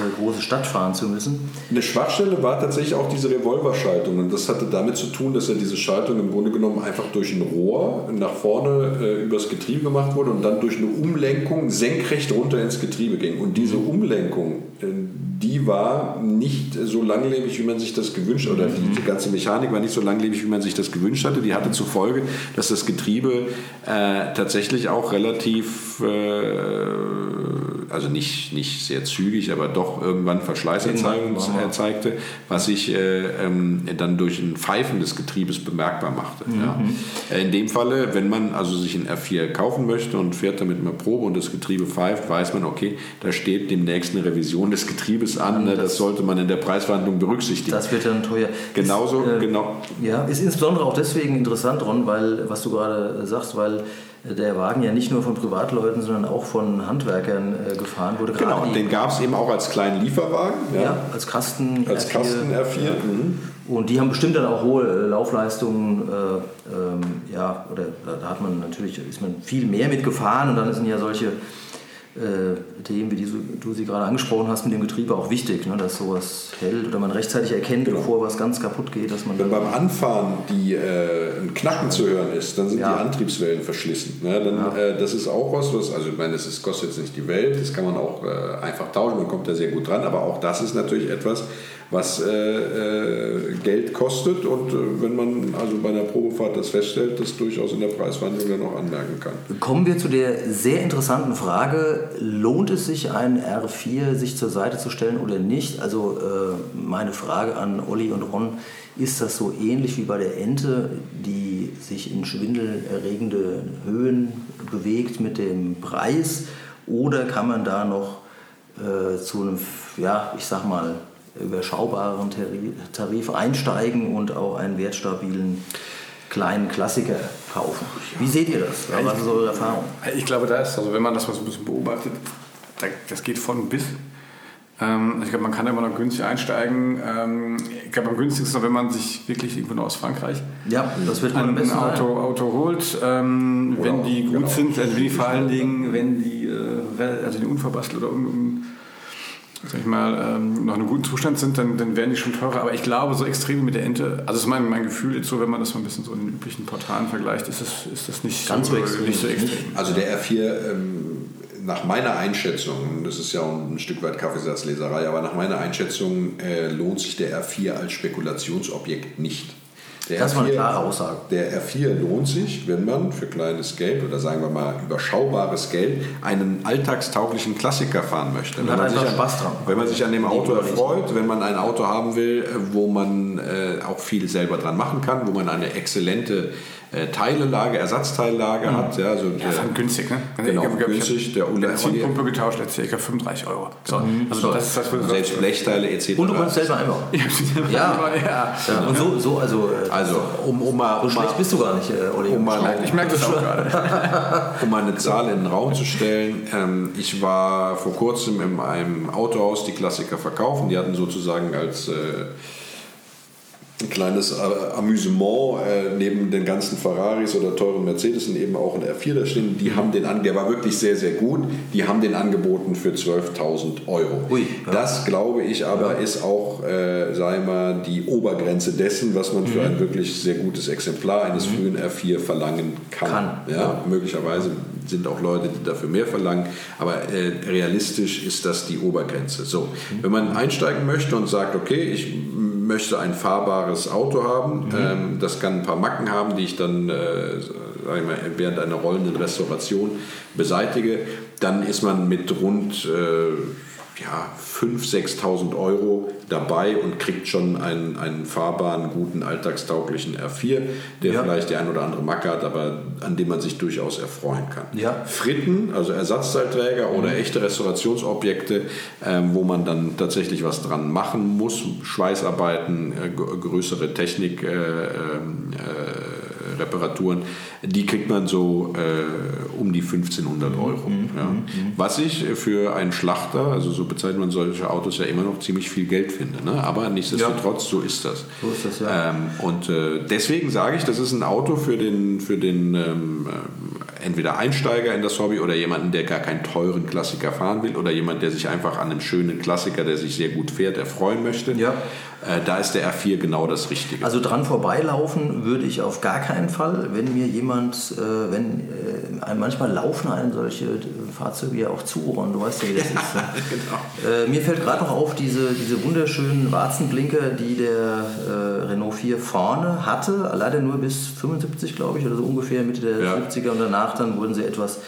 große Stadt fahren zu müssen. Eine Schwachstelle war tatsächlich auch diese Revolverschaltung. Und das hatte damit zu tun, dass ja diese Schaltung im Grunde genommen einfach durch ein Rohr nach vorne äh, übers Getriebe gemacht wurde und dann durch eine Umlenkung senkrecht runter ins Getriebe ging. Und diese Umlenkung, äh, die war nicht so langlebig, wie man sich das gewünscht oder die, die, ganze Mechanik war nicht so langlebig, wie man sich das gewünscht hatte. Die hatte zur Folge, dass das Getriebe äh, tatsächlich auch relativ, äh, also nicht, nicht sehr zügig, aber doch irgendwann Verschleißerzeigungen zeigte, was sich äh, ähm, dann durch ein Pfeifen des Getriebes bemerkbar machte. Mhm. Ja. Äh, in dem Falle, wenn man also sich ein R4 kaufen möchte und fährt damit eine Probe und das Getriebe pfeift, weiß man, okay, da steht demnächst eine Revision des Getriebes an. Ne, das, das, sollte man in der Preisverhandlung berücksichtigen. Das wird dann teuer. Genauso, ist, äh, genau. Ja, ist insbesondere auch deswegen interessant, Ron, weil, was du gerade sagst, weil der Wagen ja nicht nur von Privatleuten, sondern auch von Handwerkern äh, gefahren wurde. Genau, den gab es eben auch als kleinen Lieferwagen. Ja, ja als Kasten als R4. Kasten R4. Mhm. Und die haben bestimmt dann auch hohe äh, Laufleistungen. Äh, ähm, ja, oder da hat man natürlich ist man viel mehr mitgefahren und dann sind ja solche Themen, wie die du sie gerade angesprochen hast, mit dem Getriebe auch wichtig, ne, dass sowas hält oder man rechtzeitig erkennt, genau. bevor was ganz kaputt geht. Dass man Wenn beim Anfahren die, äh, ein Knacken zu hören ist, dann sind ja. die Antriebswellen verschlissen. Ne? Dann, ja. äh, das ist auch was, was also ich meine, das ist, kostet jetzt nicht die Welt, das kann man auch äh, einfach tauschen, man kommt da sehr gut dran, aber auch das ist natürlich etwas, was äh, äh, Geld kostet und äh, wenn man also bei einer Probefahrt das feststellt, das durchaus in der Preisverhandlung dann auch anmerken kann. Kommen wir zu der sehr interessanten Frage, lohnt es sich, ein R4 sich zur Seite zu stellen oder nicht? Also äh, meine Frage an Olli und Ron, ist das so ähnlich wie bei der Ente, die sich in schwindelerregende Höhen bewegt mit dem Preis? Oder kann man da noch äh, zu einem, ja, ich sag mal, überschaubaren Tarif einsteigen und auch einen wertstabilen kleinen Klassiker kaufen. Wie seht ihr das? Was ist eure Erfahrung? Ich glaube, da ist, also wenn man das mal so ein bisschen beobachtet, das geht von bis. Ähm, ich glaube, man kann immer noch günstig einsteigen. Ähm, ich glaube, am günstigsten ist, wenn man sich wirklich irgendwo aus Frankreich ja, das wird ein, Auto, Auto holt. Ähm, wenn die gut genau. sind, also wenn die vor allen Dingen, wenn die, äh, also die unverbastelt oder un, sag ich mal, ähm, noch in einem guten Zustand sind, dann, dann werden die schon teurer. Aber ich glaube, so extrem wie mit der Ente, also ist mein, mein Gefühl jetzt so, wenn man das mal ein bisschen so in den üblichen Portalen vergleicht, ist das, ist das nicht, Ganz so, extrem. nicht so extrem. Also der R4, ähm, nach meiner Einschätzung, das ist ja ein Stück weit Kaffeesatzleserei, aber nach meiner Einschätzung äh, lohnt sich der R4 als Spekulationsobjekt nicht. Der das R4, war eine klare Aussage. Der R4 lohnt sich, wenn man für kleines Geld oder sagen wir mal überschaubares Geld einen alltagstauglichen Klassiker fahren möchte. Wenn man, sich an, Spaß dran. wenn man sich an dem Auto erfreut, wenn man ein Auto haben will, wo man äh, auch viel selber dran machen kann, wo man eine exzellente äh, Teilelage, Ersatzteillage mhm. hat. Ja, also ja, der, günstig, ne? Genau, ich, günstig. Der Benzinpumpe getauscht, der ca. 35 Euro. So. Mhm. Also das ist das, was Selbst Blechteile etc. Und du kannst selber einbauen. ja. ja. ja. Und so, so also, äh, also um, um mal, so schlecht bist du gar nicht, äh, Olli. Um mal, ich merke das auch gerade. um mal eine Zahl in den Raum zu stellen. Ähm, ich war vor kurzem in einem Autohaus, die Klassiker verkaufen. Die hatten sozusagen als äh, ein kleines äh, Amüsement äh, neben den ganzen Ferraris oder teuren Mercedes und eben auch ein R4 da stehen. Die haben den an, der war wirklich sehr, sehr gut. Die haben den angeboten für 12.000 Euro. Ui, ja. Das glaube ich aber ist auch, äh, sei mal, die Obergrenze dessen, was man für ein wirklich sehr gutes Exemplar eines frühen R4 verlangen kann. Kann, Ja, ja. Möglicherweise sind auch Leute, die dafür mehr verlangen, aber äh, realistisch ist das die Obergrenze. So, wenn man einsteigen möchte und sagt, okay, ich möchte ein fahrbares Auto haben, ähm, das kann ein paar Macken haben, die ich dann äh, ich mal, während einer rollenden Restauration beseitige, dann ist man mit rund äh, ja, 5.000, 6.000 Euro dabei und kriegt schon einen, einen fahrbaren, guten, alltagstauglichen R4, der Ja. vielleicht die ein oder andere Macke hat, aber an dem man sich durchaus erfreuen kann. Ja. Fritten, also Ersatzteilträger oder echte Restaurationsobjekte, ähm, wo man dann tatsächlich was dran machen muss, Schweißarbeiten, äh, größere Technik, äh, ähm, äh, Reparaturen, die kriegt man so äh, um die 1500 Euro. ja. Was ich für einen Schlachter, also so bezeichnet man solche Autos ja immer noch ziemlich viel Geld finde. Ne? Aber nichtsdestotrotz, so ist das. So ist das, ja. Ähm, und äh, deswegen sage ich, das ist ein Auto für den, für den ähm, entweder Einsteiger in das Hobby oder jemanden, der gar keinen teuren Klassiker fahren will oder jemand, der sich einfach an einem schönen Klassiker, der sich sehr gut fährt, erfreuen möchte. Ja. Äh, da ist der R4 genau das Richtige. Also dran vorbeilaufen würde ich auf gar keinen Fall, wenn mir jemand, äh, wenn äh, manchmal laufen einem solche äh, Fahrzeuge ja auch zu Ohren, du weißt ja, wie das ist. Ne? genau. Äh, mir fällt gerade noch auf diese, diese wunderschönen Warzenblinker, die der Renault 4 vorne hatte, leider nur bis 75, glaube ich, oder so ungefähr Mitte der Ja. 70er und danach dann wurden sie etwas.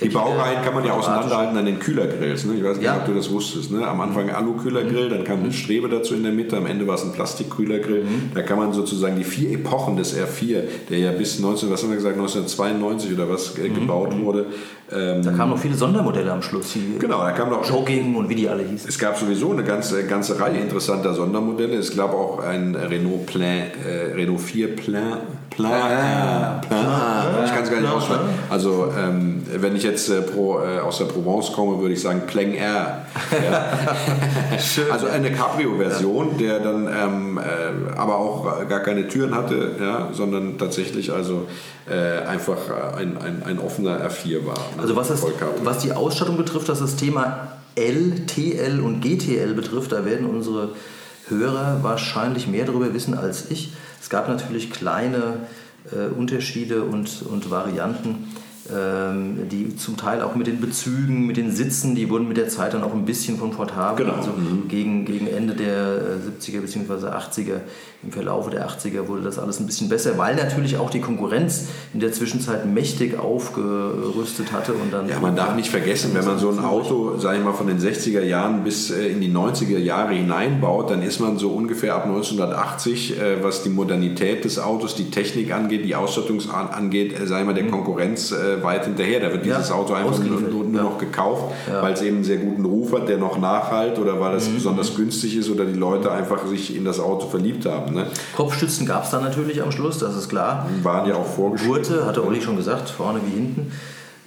Die Baureihen kann man ja auseinanderhalten an den Kühlergrills. Ne? Ich weiß nicht, Ja. ob du das wusstest. Ne? Am Anfang Alu-Kühlergrill, dann kam eine Strebe dazu in der Mitte, am Ende war es ein Plastikkühlergrill. Da kann man sozusagen die vier Epochen des R4, der ja bis 19, was haben wir gesagt, 1992 oder was äh, gebaut wurde. Ähm, Da kamen noch viele Sondermodelle am Schluss, die genau, da kam noch Jogging und wie die alle hießen. es gab sowieso eine ganze, ganze Reihe interessanter Sondermodelle. Es gab auch ein Renault Plein, äh, Renault 4 Plein, Plein, Plein, ich kann es gar nicht aussprechen. Also ähm, wenn ich jetzt äh, pro, äh, aus der Provence komme, würde ich sagen Plein Air. Ja. also eine Cabrio-Version, der dann ähm, äh, aber auch gar keine Türen hatte, ja, sondern tatsächlich also äh, einfach ein, ein, ein offener R4 war. ne? Also was, Cabrio. was die Ausstattung betrifft, was das Thema L, TL und GTL betrifft, da werden unsere Hörer wahrscheinlich mehr darüber wissen als ich. Es gab natürlich kleine äh, Unterschiede und, und Varianten, die zum Teil auch mit den Bezügen, mit den Sitzen, die wurden mit der Zeit dann auch ein bisschen komfortabler. Genau. Also gegen, gegen Ende der äh, 70er bzw. 80er, im Verlaufe der 80er wurde das alles ein bisschen besser, weil natürlich auch die Konkurrenz in der Zwischenzeit mächtig aufgerüstet hatte. Und dann Ja, man darf nicht vergessen, wenn man so ein Auto, sage ich mal, von den 60er Jahren bis äh, in die 90er Jahre hineinbaut, dann ist man so ungefähr ab 1980, äh, was die Modernität des Autos, die Technik angeht, die Ausstattung an- angeht, äh, sei mal der Konkurrenz äh, weit hinterher. Da wird Ja, dieses Auto einfach nur, nur, nur Ja. noch gekauft, Ja. weil es eben einen sehr guten Ruf hat, der noch nachhalt oder weil es besonders günstig ist oder die Leute einfach sich in das Auto verliebt haben. Ne? Kopfstützen gab es dann natürlich am Schluss, das ist klar. Waren ja auch vorgeschrieben. Gurte, hatte Olli schon gesagt, vorne wie hinten.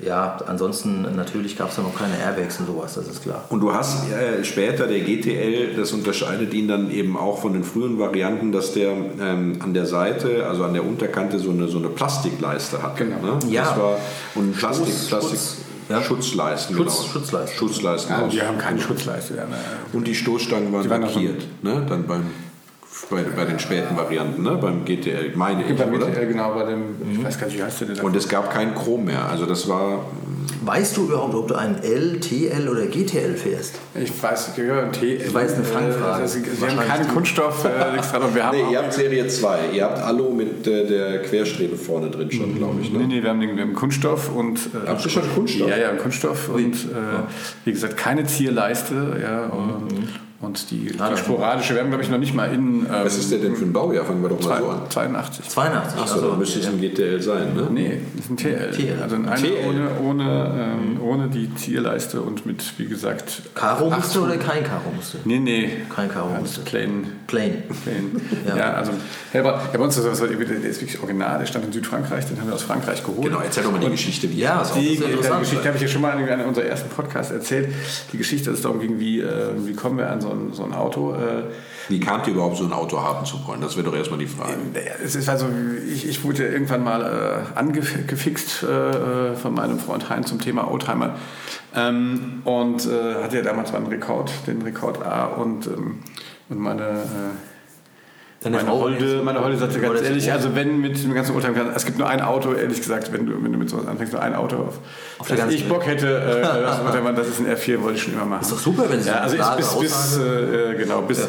Ja, ansonsten natürlich gab es da noch keine Airbags und sowas, das ist klar. Und du hast äh, später der GTL, das unterscheidet ihn dann eben auch von den frühen Varianten, dass der ähm, an der Seite, also an der Unterkante so eine, so eine Plastikleiste hat. Genau. Ne? Ja. Das war und Plastik, Schutz- Plastik Schutz, ja. Schutzleisten. Schutz- genau. Schutzleisten. Schutzleisten. Ja, aus. wir haben keine Schutzleiste. Äh, Und die Stoßstangen waren Die waren lackiert. Ne? Dann beim, bei, bei den späten Varianten, ne? beim GTL, meine ich, beim oder? GTL, genau, bei dem, ich weiß gar nicht, wie heißt der denn? Und es gab kein Chrom mehr. Also das war Weißt du überhaupt, ob du einen L, TL oder GTL fährst? ich weiß, ich höre ein T. Das war jetzt eine Fangfrage. Äh, das- Sie haben keinen Kunststoff, äh, nichts dran. Und wir haben Nee, ihr habt Serie 2. Ihr habt Alu mit äh, der Querstrebe vorne drin schon, glaube ich. Nee, Ne? nee, wir haben, den, wir haben Kunststoff und. Äh, Habt ihr schon Kunststoff? Ja, ja, Kunststoff und äh, wie gesagt keine Zierleiste. Ja, und, und die, die sporadische, wir haben glaube ich noch nicht mal in. Ähm, Was ist der denn für ein Baujahr? Fangen wir doch mal so an. 82. 82. Achso, also, dann müsste es ein GTL sein, ne? Nee, das ist ein TL. TL. Also ein TL. Ohne, ohne, ähm, ohne die Zierleiste und mit, wie gesagt. Karo-Muster acht- oder kein Karo-Muster? Nee, nee. Kein Karo-Muster. Also plain. Plain. plain. Ja. Ja. also ja, bei uns ist das, der ist wirklich original, der stand in Südfrankreich, den haben wir aus Frankreich geholt. Genau, erzähl doch mal die Geschichte, wie Ja, das Die, sehr die. Geschichte habe ich ja schon mal in einem unserer ersten Podcasts erzählt. Die Geschichte, dass es darum ging, wie, äh, wie kommen wir an so ein, so ein Auto. Äh, Wie kamt ihr überhaupt so ein Auto haben zu wollen? Das wäre doch erstmal die Frage. Es ist also, ich, ich wurde irgendwann mal äh, angefixt äh, von meinem Freund Hein zum Thema Oldtimer ähm, und äh, hatte ja damals einen Rekord, den Rekord A und, ähm, und meine äh, Deine meine Frau Holde, meine Holde sagte ganz ehrlich, also wenn mit dem ganzen Oldtimer, es gibt nur ein Auto, ehrlich gesagt, wenn du, wenn du mit sowas anfängst, nur ein Auto auf, Auf der das ganzen ich. Bock hätte, äh, das ist ein R4, wollte ich schon immer machen. Ist doch super, wenn es ja, so also bis, bis äh, genau, bis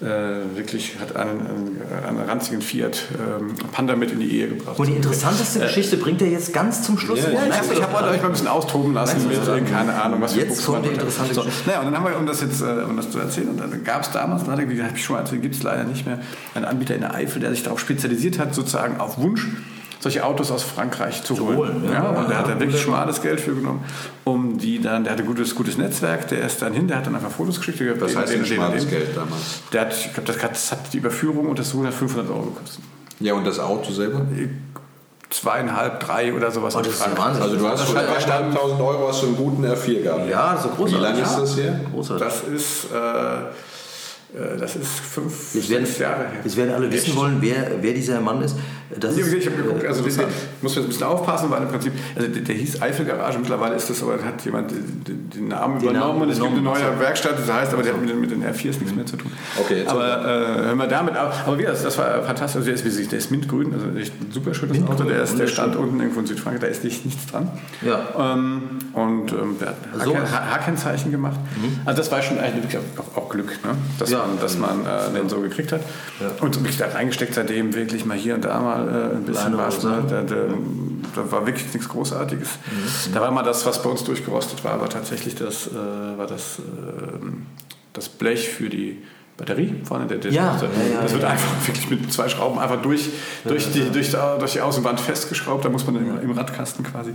äh, wirklich hat einen, einen, einen ranzigen Fiat ähm, Panda mit in die Ehe gebracht. Und die interessanteste Geschichte bringt er jetzt ganz zum Schluss. Ja, Ja, ich habe heute euch mal ein bisschen austoben lassen mit, äh, keine Ahnung, was für Jetzt kommt die interessante so, Geschichte. naja, und dann haben wir, um das jetzt, äh, um das zu erzählen, und dann gab es damals, da habe ich schon mal erzählt, gibt es leider nicht mehr, einen Anbieter in der Eifel, der sich darauf spezialisiert hat, sozusagen auf Wunsch solche Autos aus Frankreich zu, holen. holen, ja. ja, und der hat da wirklich schmales Geld für genommen, um die dann, der hatte gutes, gutes Netzwerk, der ist dann hin, der hat dann einfach Fotos geschickt. der den, heißt den, schmales den. Geld damals? Der hat, ich glaube, das, hat- das hat die Überführung und das hat 500 Euro gekostet. Ja, und das Auto selber? zweieinhalb, drei oder sowas. Oh, das ist. Wahnsinn. Also du hast Das hat- 3.500 Euro hast du einen guten R4 gehabt. Ja, so großartig. Wie lange ist Ja. das her? Großartig. Das ist, äh, äh, das ist fünf, werden, sechs Jahre her. jetzt werden alle wissen wollen, wer, wer dieser Mann ist. Das Ich, ich habe geguckt, also den, den, muss jetzt ein bisschen aufpassen, weil im Prinzip, also der, der hieß Eifelgarage, mittlerweile ist das, aber hat jemand den, den, Namen Den übernommen Namen und es gibt eine neue also. Werkstatt, das heißt, aber der hat mit, den- mit den R4s nichts mehr zu tun. Okay, aber äh, hören wir damit auf. Aber wie das, das war fantastisch, also der ist, wie sich- der ist mintgrün, also echt ein super schönes Auto, der, ist, der stand unten irgendwo in Südfrankreich, da ist nicht, nichts dran. Ja. Ähm, und ähm, der hat So. H- H- H-Kennzeichen gemacht. Also das war schon eigentlich auch, auch Glück, ne? dass Ja. man, dass man äh, den so gekriegt hat. Und mich da reingesteckt seitdem wirklich mal hier und da mal äh, ein bisschen Kleine was. Ne? Da, da, da war wirklich nichts Großartiges. Da war mal das, was bei uns durchgerostet war, aber tatsächlich das, äh, war das, ähm, das Blech für die Batterie vorne. Der, der Ja, das, ja, ja, das wird ja. einfach wirklich mit zwei Schrauben einfach durch, durch, die, durch, die, durch die Außenwand festgeschraubt. Da muss man im, im Radkasten quasi.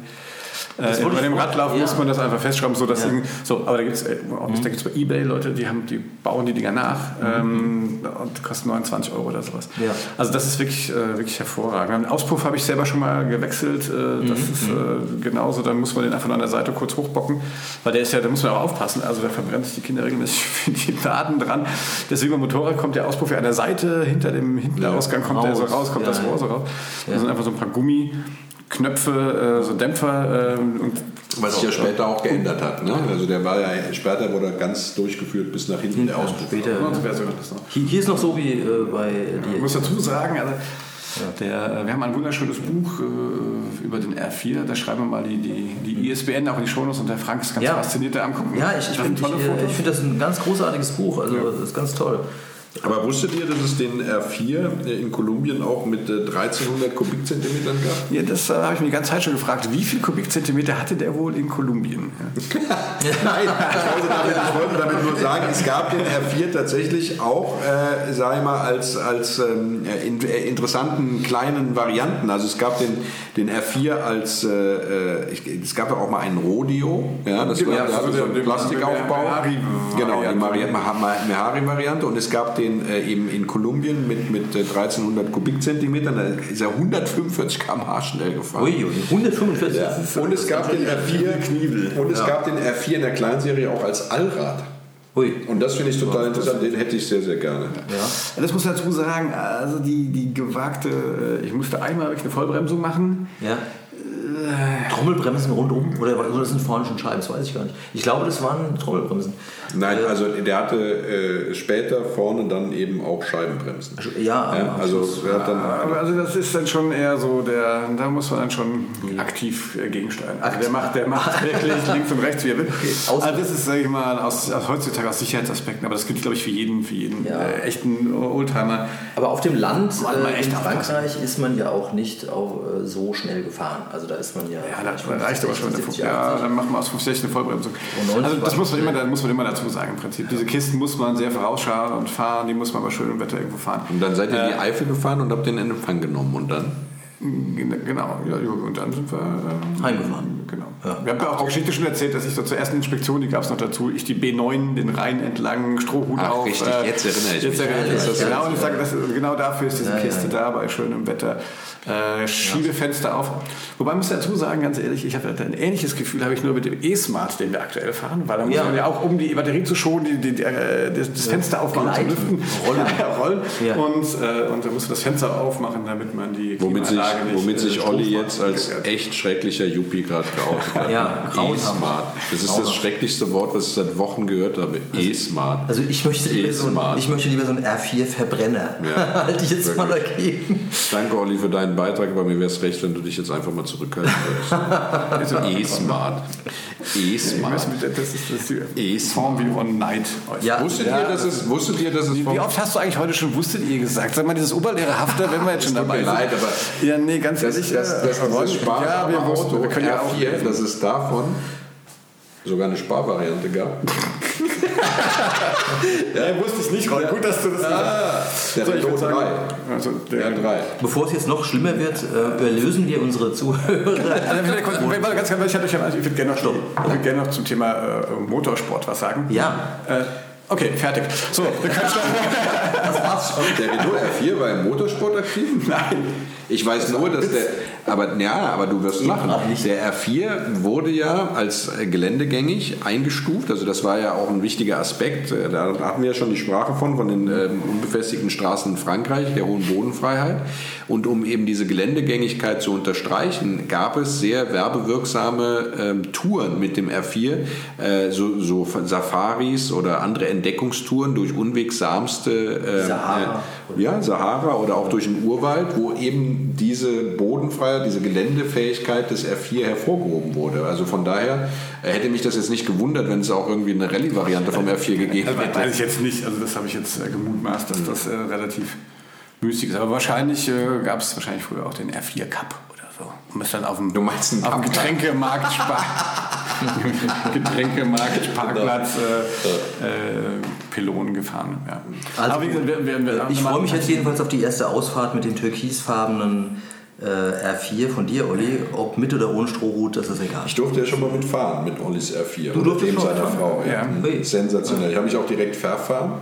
Äh, bei dem Radlauf ja. muss man das einfach festschrauben, so dass Ja. Mhm. so, aber da gibt es da gibt's bei eBay Leute, die haben, die bauen die Dinger nach ähm, und kosten 29 Euro oder sowas. Mhm. Ja. Also das ist wirklich, äh, wirklich hervorragend. Den Auspuff habe ich selber schon mal gewechselt. Äh, das Mhm. ist äh, genauso, dann muss man den einfach an der Seite kurz hochbocken, weil der ist ja, da muss man auch aufpassen. Also da verbrennen sich die Kinder regelmäßig für die Daten dran. Deswegen beim Motorrad kommt der Auspuff ja an der Seite, hinter dem Hinterausgang kommt der so Raus. raus, kommt das. Rohr so raus. Das sind einfach so ein paar Gummiknöpfe, äh, so Dämpfer äh, und Was sich ja später auch geändert hat. Ne? Also der war ja später wurde er ganz durchgeführt bis nach hinten der Auspuff. Später. Ja, noch. Hier, hier ist noch so wie äh, bei Ich dir. muss dazu sagen, also der, äh, wir haben ein wunderschönes Buch äh, über den R4. Da schreiben wir mal die, die, die ISBN auch in die Shownotes und der Frank ist ganz Ja. fasziniert da angucken. Ja, ich, ich finde ich, äh, ich find das ein ganz großartiges Buch. Also das ist ganz toll. Aber wusstet ihr, dass es den R4 in Kolumbien auch mit äh, 1300 Kubikzentimetern gab? Ja, das äh, habe ich mir die ganze Zeit schon gefragt. Wie viel Kubikzentimeter hatte der wohl in Kolumbien? Ja. Nein, ich wollte, damit, ich wollte damit nur sagen, es gab den R4 tatsächlich auch, äh, sag ich mal, als, als ähm, in, äh, interessanten kleinen Varianten. Also es gab den, den R4 als, äh, äh, ich, es gab ja auch mal einen Rodeo, ja, das war, Ja, also so den- Plastikaufbau. Mehari- Genau, die Variante. Mehari-Variante und es gab den äh, eben in Kolumbien mit, mit äh, 1300 Kubikzentimetern, da ist er 145 km/h schnell gefahren. Uiui, 145. Ja. Und es gab den R4 und es Ja. gab den R4 in der Kleinserie auch als Allrad. Ui. Und das finde ich total interessant, den hätte ich sehr, sehr gerne. Ja. Das muss ich dazu sagen, also die, die gewagte, äh, ich musste einmal wirklich eine Vollbremsung machen. Ja. Trommelbremsen rundum? Oder, oder das sind vorne schon Scheiben? Das weiß ich gar nicht. Ich glaube, das waren Trommelbremsen. Nein, also der hatte äh, später vorne dann eben auch Scheibenbremsen. Ja, Ja, am also er dann Aber also das ist dann schon eher so der, da muss man dann schon aktiv äh, gegensteuern. Also der macht, der macht wirklich links und rechts, wie er will. aus- Also das ist, sage ich mal, aus, aus heutzutage aus Sicherheitsaspekten, aber das gilt, glaube ich, für jeden, für jeden Ja. äh, echten Oldtimer. Aber auf dem Land äh, echt in. Frankreich ist man ja auch nicht auch, äh, so schnell gefahren. Also da ist man ja. Ja, da reicht aber schon eine 70, Ja, 80. dann machen wir aus 50 eine Vollbremsung. Und 90 Also das muss man, immer, da muss man immer dazu sagen im Prinzip. Diese Kisten muss man sehr vorausschauen und fahren, die muss man bei schönem Wetter irgendwo fahren. und dann seid ihr in die Eifel gefahren und habt den in Empfang genommen und dann? Genau, ja, und dann sind wir äh, heimgefahren. Genau. Ja. Wir haben ja auch die Geschichte schon erzählt, dass ich so zur ersten Inspektion, die gab es noch dazu, ich die B9 den Rhein entlang, Strohhut Ach, auf. Richtig, äh, jetzt erinnere ich jetzt mich. Erinnere ich ja, genau, und ich sage, das, genau dafür ist diese ja, Kiste da, bei schönem Wetter. Äh, Schiebefenster auf. Wobei ich muss dazu sagen, ganz ehrlich, ich habe ein ähnliches Gefühl habe ich nur mit dem E-Smart, den wir aktuell fahren, weil da muss man ja auch, um die Batterie zu schonen, die, die, die, äh, das Fenster aufmachen, zu lüften, rollen. rollen. Und, äh, und da muss man das Fenster aufmachen, damit man die womit nicht, womit sich äh, Olli jetzt als echt schrecklicher Yuppie gerade geoutet hat. ja, E-Smart. Das ist das schrecklichste Wort, was ich seit Wochen gehört habe. Also, E-Smart. Also ich möchte, lieber so, ich möchte lieber so einen R4-Verbrenner. Ja. Halte ich jetzt Wirklich. mal dagegen. Danke, Olli, für deinen Beitrag, aber mir wäre es recht, wenn du dich jetzt einfach mal zurückhalten würdest. E-Smart. E-Smart. Das ist das die Form wie One Night. Ja. Wusstet, ja. Ihr, dass es, wusstet ihr, dass es... Wie, wie oft hast du eigentlich heute schon wusstet ihr gesagt? Sag mal, dieses Oberlehrerhafte, wenn wir jetzt schon dabei sind. leid, aber... Ja, nee, ganz das, ehrlich. Das, das, das, das ist ja, wir, Auto, wir können ja auch... R4, dass es davon sogar eine Sparvariante gab. ja, wusste ich nicht, Ron. Gut, dass du das ah, Der so, Renault 3. Also der, der 3. Bevor es jetzt noch schlimmer wird, äh, erlösen wir unsere Zuhörer. also, ganz, ganz, ich, ich, ich würde gerne noch, würd gerne noch zum Thema äh, Motorsport was sagen. Ja. Äh, Okay, fertig. So, wir können Das war's schon. Der Renault R4 war im Motorsport aktiv? Nein. Ich weiß nur, dass der. Aber ja, aber du wirst lachen. Der R4 wurde ja als geländegängig eingestuft. Also das war ja auch ein wichtiger Aspekt. Da hatten wir ja schon die Sprache von, von den ähm, unbefestigten Straßen in Frankreich, der hohen Bodenfreiheit. Und um eben diese Geländegängigkeit zu unterstreichen, gab es sehr werbewirksame ähm, Touren mit dem R4, äh, so, so Safaris oder andere Entdeckungstouren durch unwegsamste äh, Sahara. Äh, ja, Sahara oder auch durch den Urwald, wo eben diese Bodenfreiheit, diese Geländefähigkeit des R4 hervorgehoben wurde. Also von daher äh, hätte mich das jetzt nicht gewundert, wenn es auch irgendwie eine Rallye-Variante vom R4 gegeben hätte. Weiß ich jetzt nicht, also das habe ich jetzt äh, gemutmaßt, dass das äh, relativ müßig ist. Aber wahrscheinlich äh, gab es wahrscheinlich früher auch den R4 Cup oder so. Und ist dann auf dem, du meinst auf dem Getränkemarkt Getränkemarkt-Parkplatz äh, äh, Pylonen gefahren. Ja. Also, Aber wir, wir, wir, ich freue mich jetzt jedenfalls auf die erste Ausfahrt mit den türkisfarbenen äh, R4 von dir, Olli, ob mit oder ohne Strohhut, das ist egal. Ich durfte ja schon mal mitfahren mit Ollis R4. Du durftest mit seiner Frau. Ja. ja. Sensationell. Ich habe mich auch direkt verfahren.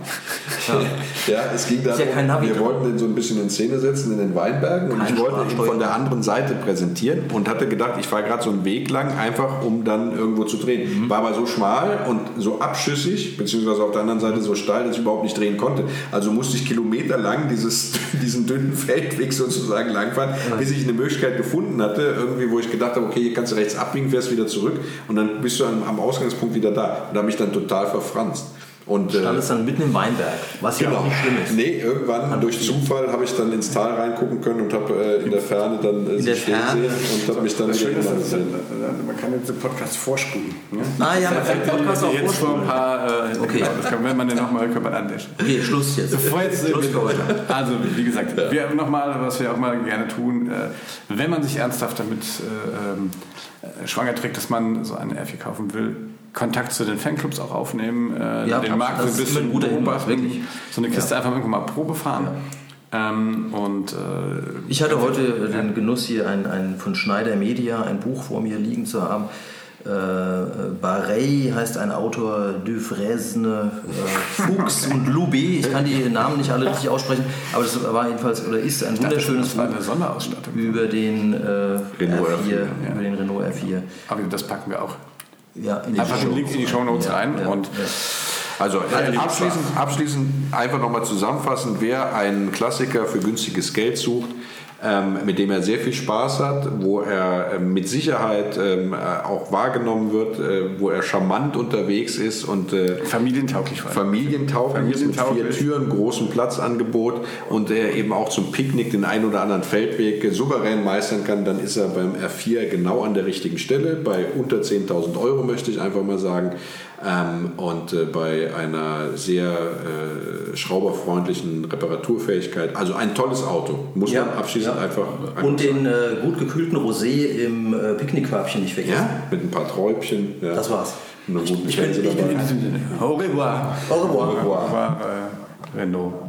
Ja, ja es ging darum, ja wir wollten den so ein bisschen in Szene setzen in den Weinbergen und ich wollte ihn von der anderen Seite präsentieren und hatte gedacht, ich fahre gerade so einen Weg lang, einfach um dann irgendwo zu drehen. Mhm. War aber so schmal und so abschüssig, beziehungsweise auf der anderen Seite so steil, dass ich überhaupt nicht drehen konnte. Also musste ich kilometerlang dieses, diesen dünnen Feldweg sozusagen langfahren, bis ich eine Möglichkeit gefunden hatte, irgendwie, wo ich gedacht habe, okay, hier kannst du rechts abbiegen, fährst wieder zurück und dann bist du am, Ausgangspunkt wieder da. Und da habe ich dann total verfranst. Und, Stand es dann mitten im Weinberg, was ja genau. auch nicht schlimm ist. Nee, irgendwann Hat durch Zufall habe ich dann ins Tal reingucken können und habe äh, in der Ferne dann äh, sie stehen Ferne. sehen und habe mich dann das Schöne ist, ist, man kann jetzt den Podcast vorspulen. Ne? Ah ja, man kann den Podcast auch jetzt vorspulen. Ein paar, äh, okay. Genau, das kann, wenn man den nochmal kann man andeschen. Okay, Schluss jetzt. Bevor jetzt Schluss für heute. Also, wie gesagt, ja. wir nochmal, was wir auch mal gerne tun, äh, wenn man sich ernsthaft damit äh, ähm, äh, schwanger trägt, dass man so eine R4 kaufen will, Kontakt zu den Fanclubs auch aufnehmen, äh, ja, den Markt so ein bisschen guter Hinweis, wirklich. So eine Kiste ja. einfach irgendwo mal Probe fahren. Ja. Ähm, und, äh, ich hatte heute den Genuss hier ein, ein von Schneider Media ein Buch vor mir liegen zu haben. Äh, Barrey heißt ein Autor, Dufresne, äh, Fuchs und Loubet. Ich kann die Namen nicht alle richtig aussprechen, aber das war jedenfalls oder ist ein wunderschönes Buch über den äh, Renault R4, R4 über den Renault R4. Aber das packen wir auch ja, einfach den Link in die Show Notes rein. Und also äh, abschließend, abschließend einfach nochmal zusammenfassen, wer einen Klassiker für günstiges Geld sucht, mit dem er sehr viel Spaß hat, wo er ähm, mit Sicherheit ähm, äh, auch wahrgenommen wird, äh, wo er charmant unterwegs ist und äh, familientauglich, familientauglich, familientauglich mit vier Türen, großem Platzangebot und er eben auch zum Picknick den ein oder anderen Feldweg souverän meistern kann, dann ist er beim R4 genau an der richtigen Stelle, bei unter 10.000 Euro möchte ich einfach mal sagen. Ähm, und äh, bei einer sehr äh, schrauberfreundlichen Reparaturfähigkeit. Also ein tolles Auto, muss ja, man abschließend ja. einfach. Und den äh, gut gekühlten Rosé im äh, Picknickkörbchen nicht vergessen. Ja, mit ein paar Träubchen. Ja. Das war's. Eine ich, ich bin, ich bin in diesem Sinne. Au revoir. Au revoir. Au revoir. Au revoir. Renault.